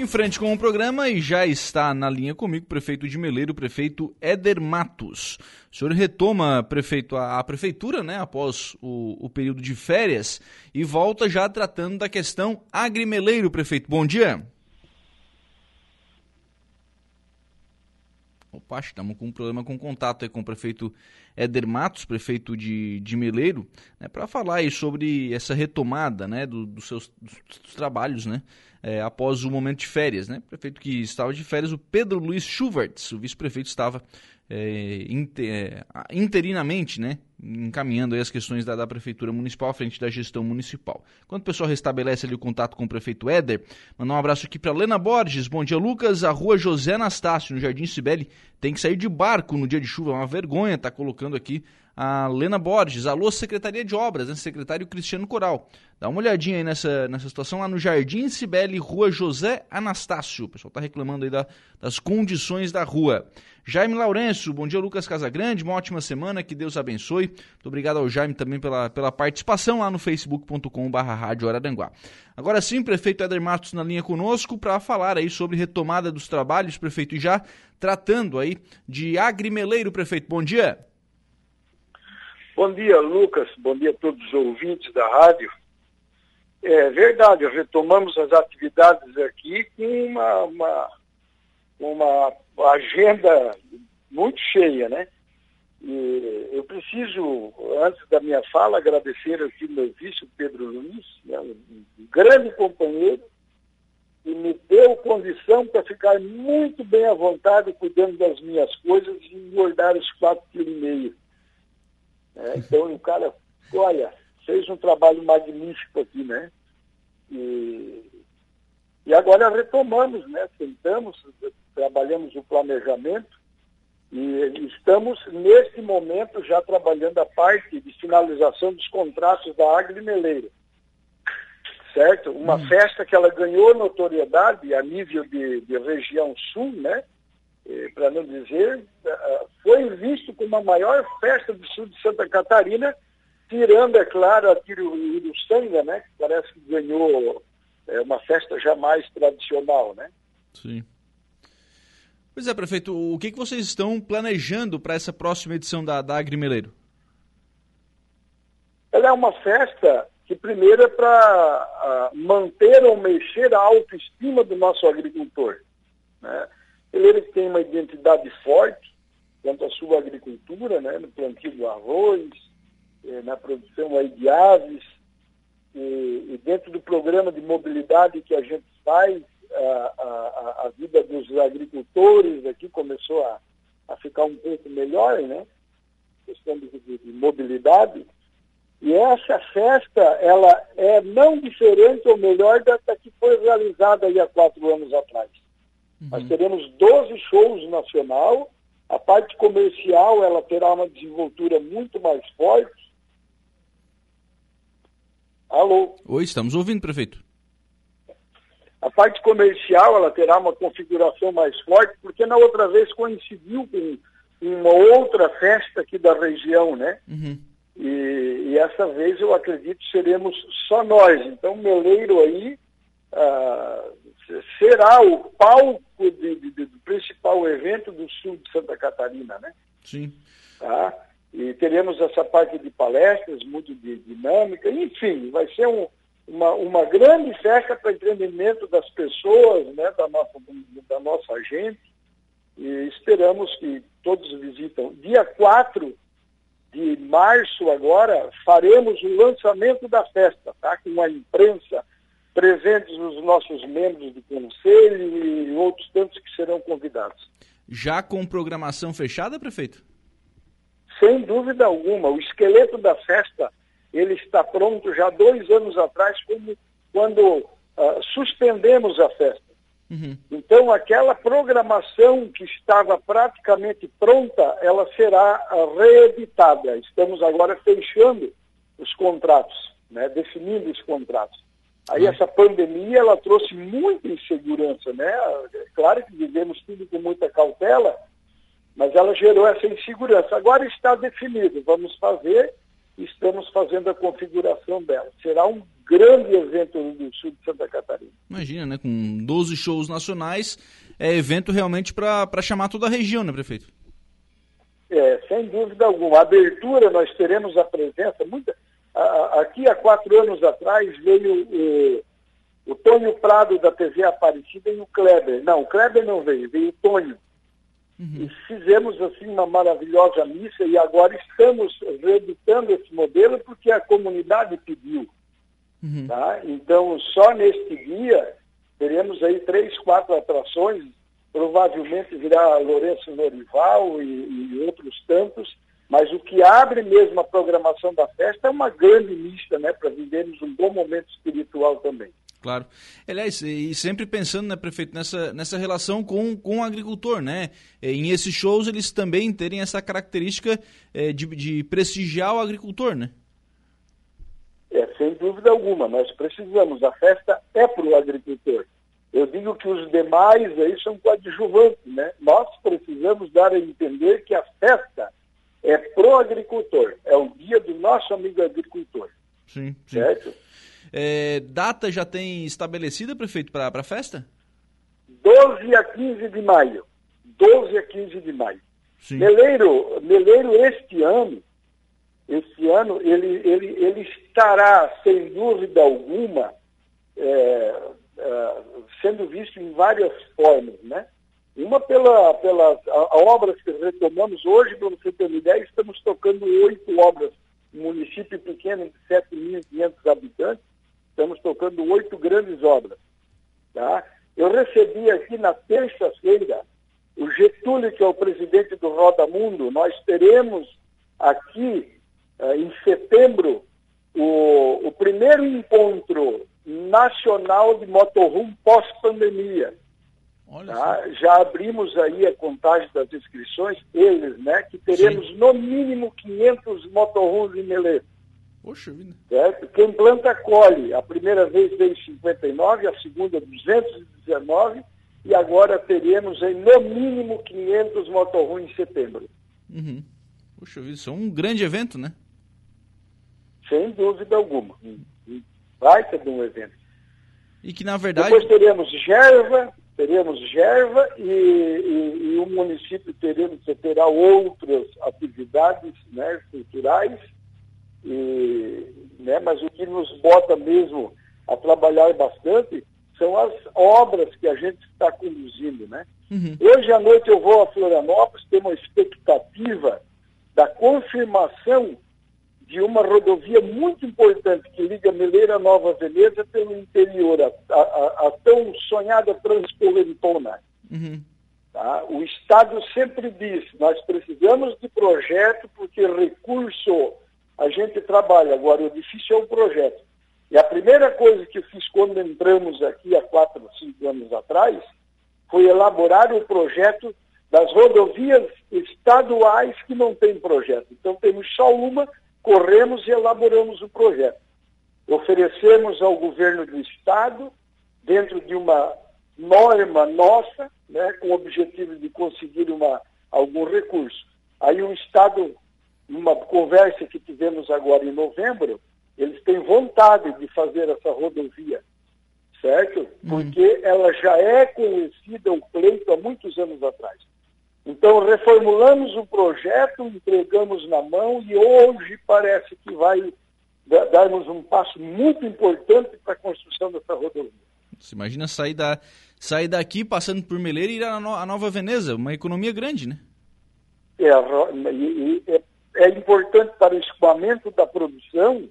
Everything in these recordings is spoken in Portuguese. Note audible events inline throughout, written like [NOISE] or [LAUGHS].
Em frente com o programa e já está na linha comigo o prefeito de Meleiro, o prefeito Éder Matos. O senhor retoma, prefeito, a, a prefeitura, né, após o, o, período de férias e volta já tratando da questão agrimeleiro, prefeito. Bom dia. Opa, estamos com um problema com contato aí com o prefeito Éder Matos, prefeito de, de Meleiro, né, para falar aí sobre essa retomada né, do, dos seus dos trabalhos né, é, após o momento de férias. Né? O prefeito que estava de férias, o Pedro Luiz Schuvertz, o vice-prefeito estava é, inter, é, interinamente, né, encaminhando as questões da, da, Prefeitura Municipal à frente da gestão municipal. Quando o pessoal restabelece ali o contato com o prefeito Éder, mandar um abraço aqui para Lena Borges. Bom dia, Lucas. A rua José Anastácio, no Jardim Cibele, tem que sair de barco no dia de chuva. É uma vergonha tá colocando aqui a Lena Borges. Alô, Secretaria de Obras, né? secretário Cristiano Coral. Dá uma olhadinha aí nessa, nessa situação lá no Jardim Cibele, rua José Anastácio. O pessoal está reclamando aí da, das condições da rua. Jaime Lourenço, bom dia Lucas Casagrande, uma ótima semana, que Deus abençoe. Muito obrigado ao Jaime também pela, pela participação lá no facebook.com.br. Agora sim, prefeito Éder Matos na linha conosco para falar aí sobre retomada dos trabalhos, prefeito, e já tratando aí de agrimeleiro, prefeito. Bom dia. Bom dia, Lucas. Bom dia a todos os ouvintes da rádio. É verdade, retomamos as atividades aqui com uma, uma, uma agenda muito cheia, né? E eu preciso, antes da minha fala, agradecer aqui meu vice, Pedro Luiz, né, um grande companheiro, que me deu condição para ficar muito bem à vontade cuidando das minhas coisas e engordar os quatro quilos e meio. É, então o cara, olha, fez um trabalho magnífico aqui, né? E, e agora retomamos, né? Sentamos, trabalhamos o planejamento e estamos, neste momento, já trabalhando a parte de finalização dos contratos da Agrimeleira. Certo? Uma hum. festa que ela ganhou notoriedade a nível de, de região sul, né? Para não dizer, eh, foi visto como a maior festa do sul de Santa Catarina, tirando, é claro, a Tiro Uruçanga, né? Que parece que ganhou é, uma festa já mais tradicional, né? Sim. Pois é, prefeito, o que, que vocês estão planejando para essa próxima edição da, da Agrimeleiro? Ela é uma festa que primeiro é para uh, manter ou mexer a autoestima do nosso agricultor. Né? Ele tem uma identidade forte quanto à sua agricultura, né, no plantio do arroz, eh, na produção aí de aves, e, e, dentro do programa de mobilidade que a gente faz, a, a, a vida dos agricultores aqui começou a, a ficar um pouco melhor, né? Questão de, de, de mobilidade. E essa festa, ela é não diferente ou melhor da, da que foi realizada aí há quatro anos atrás. Uhum. Nós teremos 12 shows nacional, a parte comercial ela terá uma desenvoltura muito mais forte. Alô? Oi, estamos ouvindo, prefeito. A parte comercial ela terá uma configuração mais forte, porque na outra vez coincidiu com uma outra festa aqui da região, né? Uhum. E, e, essa vez eu acredito seremos só nós. Então, Meleiro aí ah, será o palco de, de, de, do principal evento do sul de Santa Catarina, né? Sim. Tá? E teremos essa parte de palestras muito dinâmica, enfim, vai ser um, uma, uma grande festa para entretenimento das pessoas, né, da nossa, da nossa gente, e esperamos que todos visitam. Dia 4 de março agora, faremos o lançamento da festa, tá? Com a imprensa, presentes os nossos membros do conselho e outros tantos que serão convidados. Já com programação fechada, prefeito? Sem dúvida alguma. O esqueleto da festa ele está pronto já dois anos atrás, como quando uh, suspendemos a festa. Uhum. Então, aquela programação que estava praticamente pronta, ela será uh, reeditada. Estamos agora fechando os contratos, né, definindo os contratos. Aí essa pandemia ela trouxe muita insegurança, né? É claro que vivemos tudo com muita cautela, mas ela gerou essa insegurança. Agora está definido, vamos fazer estamos fazendo a configuração dela. Será um grande evento no sul de Santa Catarina. Imagina, né? Com 12 shows nacionais, é evento realmente para chamar toda a região, né, prefeito? É, sem dúvida alguma. A abertura, nós teremos a presença. Muita, aqui há quatro anos atrás veio o, o Tônio Prado da TV Aparecida e o Kleber. Não, o Kleber não veio, veio o Tônio. Uhum. E fizemos assim uma maravilhosa missa e agora estamos reeditando esse modelo porque a comunidade pediu. Uhum. Tá? Então, só neste dia teremos aí três, quatro atrações provavelmente virá Lourenço Norival e, e, outros tantos, mas o que abre mesmo a programação da festa é uma grande lista, né, para vivermos um bom momento espiritual também. Claro. Aliás, e sempre pensando, né, prefeito, nessa, nessa relação com, com o agricultor, né? Em esses shows eles também terem essa característica é, de, de prestigiar o agricultor, né? É, sem dúvida alguma. Nós precisamos. A festa é para o agricultor. Eu digo que os demais aí são coadjuvantes, né? Nós precisamos dar a entender que a festa é pro agricultor, é o dia do nosso amigo agricultor. Sim, sim. Certo? É, data já tem estabelecida, prefeito, para a festa? 12 a 15 de maio. 12 a 15 de maio. Sim. Meleiro, Meleiro este ano, este ano, ele, ele, ele estará, sem dúvida alguma, é, é, sendo visto em várias formas, né? Uma pela, pelas obras que retomamos hoje, para você ter uma ideia, estamos tocando oito obras, um município pequeno de 7.500 habitantes, estamos tocando oito grandes obras. Tá? Eu recebi aqui na terça-feira o Getúlio, que é o presidente do Roda Mundo, nós teremos aqui, uh, em setembro, o, o primeiro encontro nacional de motorhome pós-pandemia. Tá? Já abrimos aí a contagem das inscrições, eles, né, que teremos Sim. no mínimo 500 motorhomes em Meleiro. Poxa vida. Certo? Quem planta colhe. A primeira vez veio 59, a segunda 219 e agora teremos aí no mínimo 500 motorhomes em setembro. Uhum. Poxa vida, isso é um grande evento, né? Sem dúvida alguma baita de um evento. E que na verdade. Depois teremos Gerva, teremos Gerva e, e, e o município teremos, terá outras atividades né, culturais, e, né, mas o que nos bota mesmo a trabalhar bastante são as obras que a gente está conduzindo. Né? Uhum. Hoje à noite eu vou a Florianópolis, tenho uma expectativa da confirmação de uma rodovia muito importante que liga Meleira Nova Veneza pelo interior, a, a, a tão sonhada Transcorrentona. Uhum. Tá? O Estado sempre diz, nós precisamos de projeto porque recurso a gente trabalha, agora o difícil é o projeto. E a primeira coisa que fiz quando entramos aqui há quatro, cinco anos atrás, foi elaborar o projeto das rodovias estaduais que não têm projeto. Então temos só uma corremos e elaboramos o projeto. Oferecemos ao governo do Estado, dentro de uma norma nossa, né, com o objetivo de conseguir uma, algum recurso. Aí o Estado, numa conversa que tivemos agora em novembro, eles têm vontade de fazer essa rodovia, certo? Uhum. Porque ela já é conhecida, o pleito, há muitos anos atrás. Então, reformulamos o projeto, entregamos na mão e hoje parece que vai darmos um passo muito importante para a construção dessa rodovia. Você imagina sair, da, sair daqui, passando por Meleira e ir à Nova Veneza, uma economia grande, né? É, é, é importante para o escoamento da produção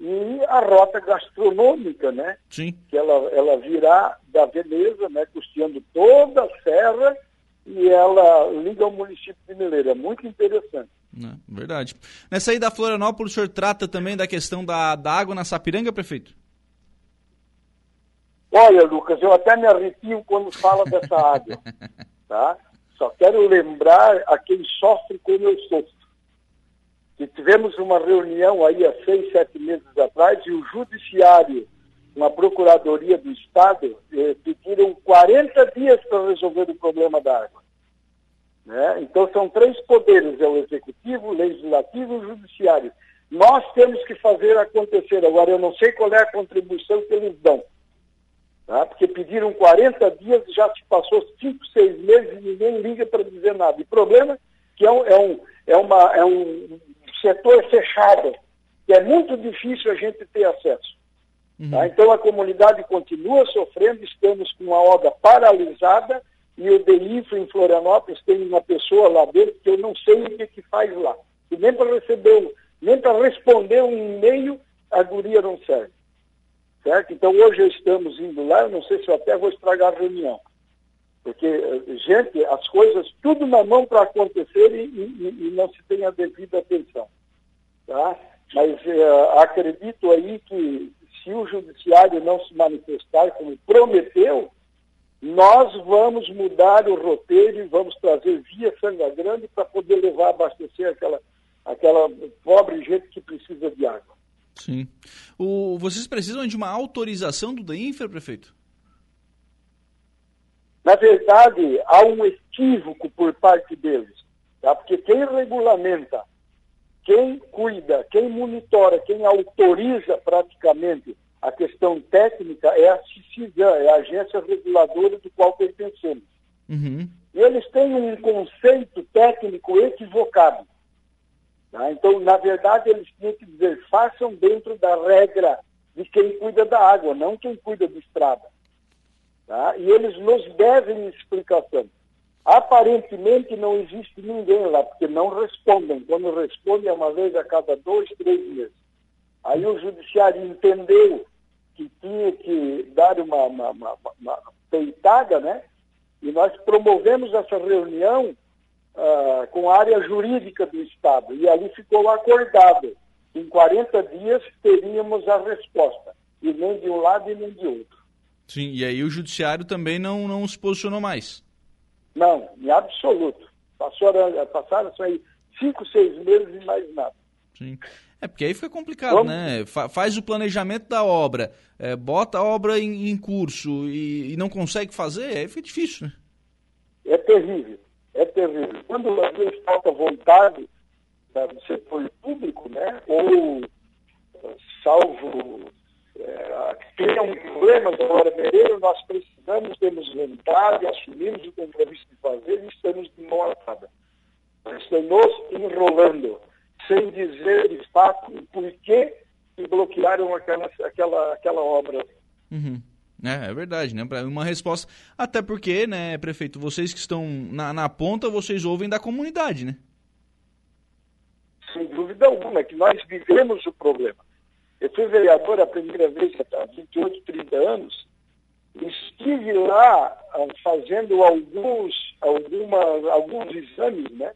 e a rota gastronômica, né? Sim. Que ela, ela virá da Veneza, né? Custeando toda a serra e ela liga ao município de Mineiro. É muito interessante. É, verdade. Nessa aí da Florianópolis, o senhor trata também da questão da, da água na Sapiranga, prefeito? Olha, Lucas, eu até me arrepio quando fala dessa água. [LAUGHS] tá? Só quero lembrar a quem sofre como eu sofro. Que tivemos uma reunião aí há seis, sete meses atrás e o judiciário uma procuradoria do Estado, eh, pediram 40 dias para resolver o problema da água. Né? Então são três poderes, é o executivo, o legislativo e o judiciário. Nós temos que fazer acontecer. Agora, eu não sei qual é a contribuição que eles dão. Tá? Porque pediram 40 dias, já se passou 5, 6 meses e ninguém liga para dizer nada. E o problema é que é um, é um, é uma, é um setor fechado, que é muito difícil a gente ter acesso. Uhum. Tá? Então a comunidade continua sofrendo, estamos com a obra paralisada e o DIFRA em Florianópolis tem uma pessoa lá dentro que eu não sei o que, que faz lá. E nem para receber nem para responder um e-mail, a guria não serve. Certo? Então hoje estamos indo lá, eu não sei se eu até vou estragar a reunião. Porque, gente, as coisas tudo na mão para acontecer e, e, e, não se tem a devida atenção. Tá? Mas é, acredito aí que se o judiciário não se manifestar como prometeu, nós vamos mudar o roteiro e vamos trazer via Sanga Grande para poder levar a abastecer aquela aquela pobre gente que precisa de água. Sim. O, vocês precisam de uma autorização do DEINFRA, prefeito? Na verdade, há um equívoco por parte deles, tá? porque quem regulamenta, quem cuida, quem monitora, quem autoriza praticamente a questão técnica é a CICIGAN, é a agência reguladora do qual pertencemos. Uhum. E eles têm um conceito técnico equivocado. Tá? Então, na verdade, eles tinham que dizer, façam dentro da regra de quem cuida da água, não quem cuida da estrada. Tá? E eles nos devem explicação. Aparentemente não existe ninguém lá, porque não respondem. Quando respondem é uma vez a cada dois, três meses. Aí o judiciário entendeu que tinha que dar uma, uma, uma, uma peitada, né? E nós promovemos essa reunião uh, com a área jurídica do Estado. E ali ficou acordado. Em 40 dias teríamos a resposta. E nem de um lado e nem de outro. Sim, e aí o judiciário também não, não se posicionou mais. Não, em absoluto. Passou, passaram aí cinco, seis meses e mais nada. Sim. É, porque aí fica complicado, Vamos... né? Fa faz o planejamento da obra, é, bota a obra em, em curso e, e, não consegue fazer, aí fica difícil, né? É terrível é terrível. Quando às vezes falta vontade né, do setor público, né, ou salvo é, tenham problemas agora verdadeiro, nós precisamos, temos vontade, assumimos o compromisso de fazer e estamos de mão atada. Estamos enrolando, sem dizer de fato o porquê que bloquearam aquela, aquela, aquela obra. Uhum. É, é verdade, né? Uma resposta. Até porque, né, prefeito, vocês que estão na, na ponta, vocês ouvem da comunidade, né? Sem dúvida alguma, é que nós vivemos o problema. Eu fui vereador a primeira vez há 28, 30 anos, estive lá ah, fazendo alguns, alguma, alguns exames, né?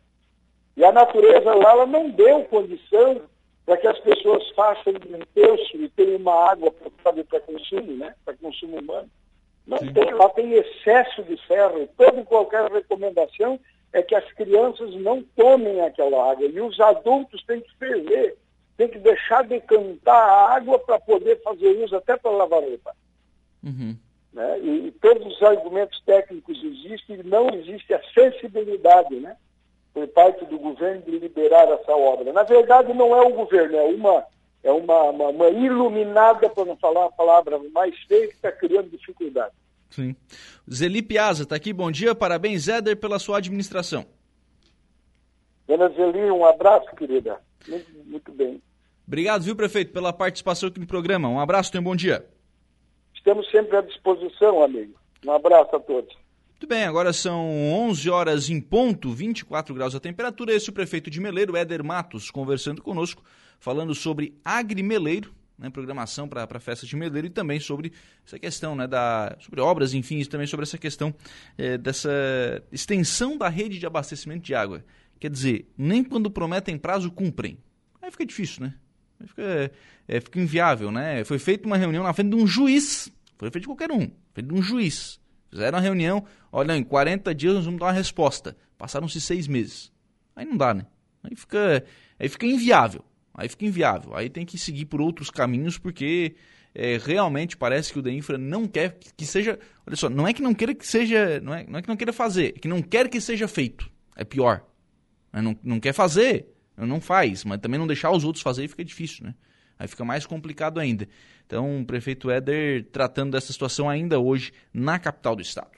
E a natureza lá ela não deu condição para que as pessoas façam um terço e tenham uma água potável para consumo, né? para consumo humano. Não Sim. tem, lá tem excesso de ferro. Toda e qualquer recomendação é que as crianças não tomem aquela água. E os adultos têm que ferver, têm que deixar decantar a água para poder fazer uso até para lavar roupa. Uhum. Né? E, e, todos os argumentos técnicos existem, não existe a sensibilidade, né? Por parte do governo de liberar essa obra. Na verdade, não é o governo, é uma, é uma, uma, uma iluminada, para não falar a palavra mais feia, que está criando dificuldade. Sim. Zeli Piazza está aqui. Bom dia, parabéns, Éder, pela sua administração. Dona Zeli, um abraço, querida. Muito, muito bem. Obrigado, viu, prefeito, pela participação aqui no programa. Um abraço, tenha um bom dia. Estamos sempre à disposição, amigo. Um abraço a todos. Muito bem, agora são 11 horas em ponto, 24 graus a temperatura. Esse é o prefeito de Meleiro, Éder Matos, conversando conosco, falando sobre agrimeleiro, né, programação para a festa de Meleiro e também sobre essa questão né, da, sobre obras, enfim, e também sobre essa questão é, dessa extensão da rede de abastecimento de água. Quer dizer, nem quando prometem prazo cumprem. Aí fica difícil, né? Aí fica, é, fica inviável, né? Foi feita uma reunião na frente de um juiz, foi feito de qualquer um, feito de um juiz Fizeram a reunião, olha, em 40 dias nós vamos dar uma resposta. Passaram-se seis meses. Aí não dá, né? Aí fica, aí fica inviável. Aí fica inviável. Aí tem que seguir por outros caminhos, porque é, realmente parece que o DEINFRA não quer que seja. Olha só, não é que não queira que seja. Não é, não é que não queira fazer, é que não quer que seja feito. É pior. Não, não quer fazer, Não faz, mas também não deixar os outros fazer fica difícil, né? Aí fica mais complicado ainda. Então, o prefeito Éder tratando dessa situação ainda hoje na capital do estado.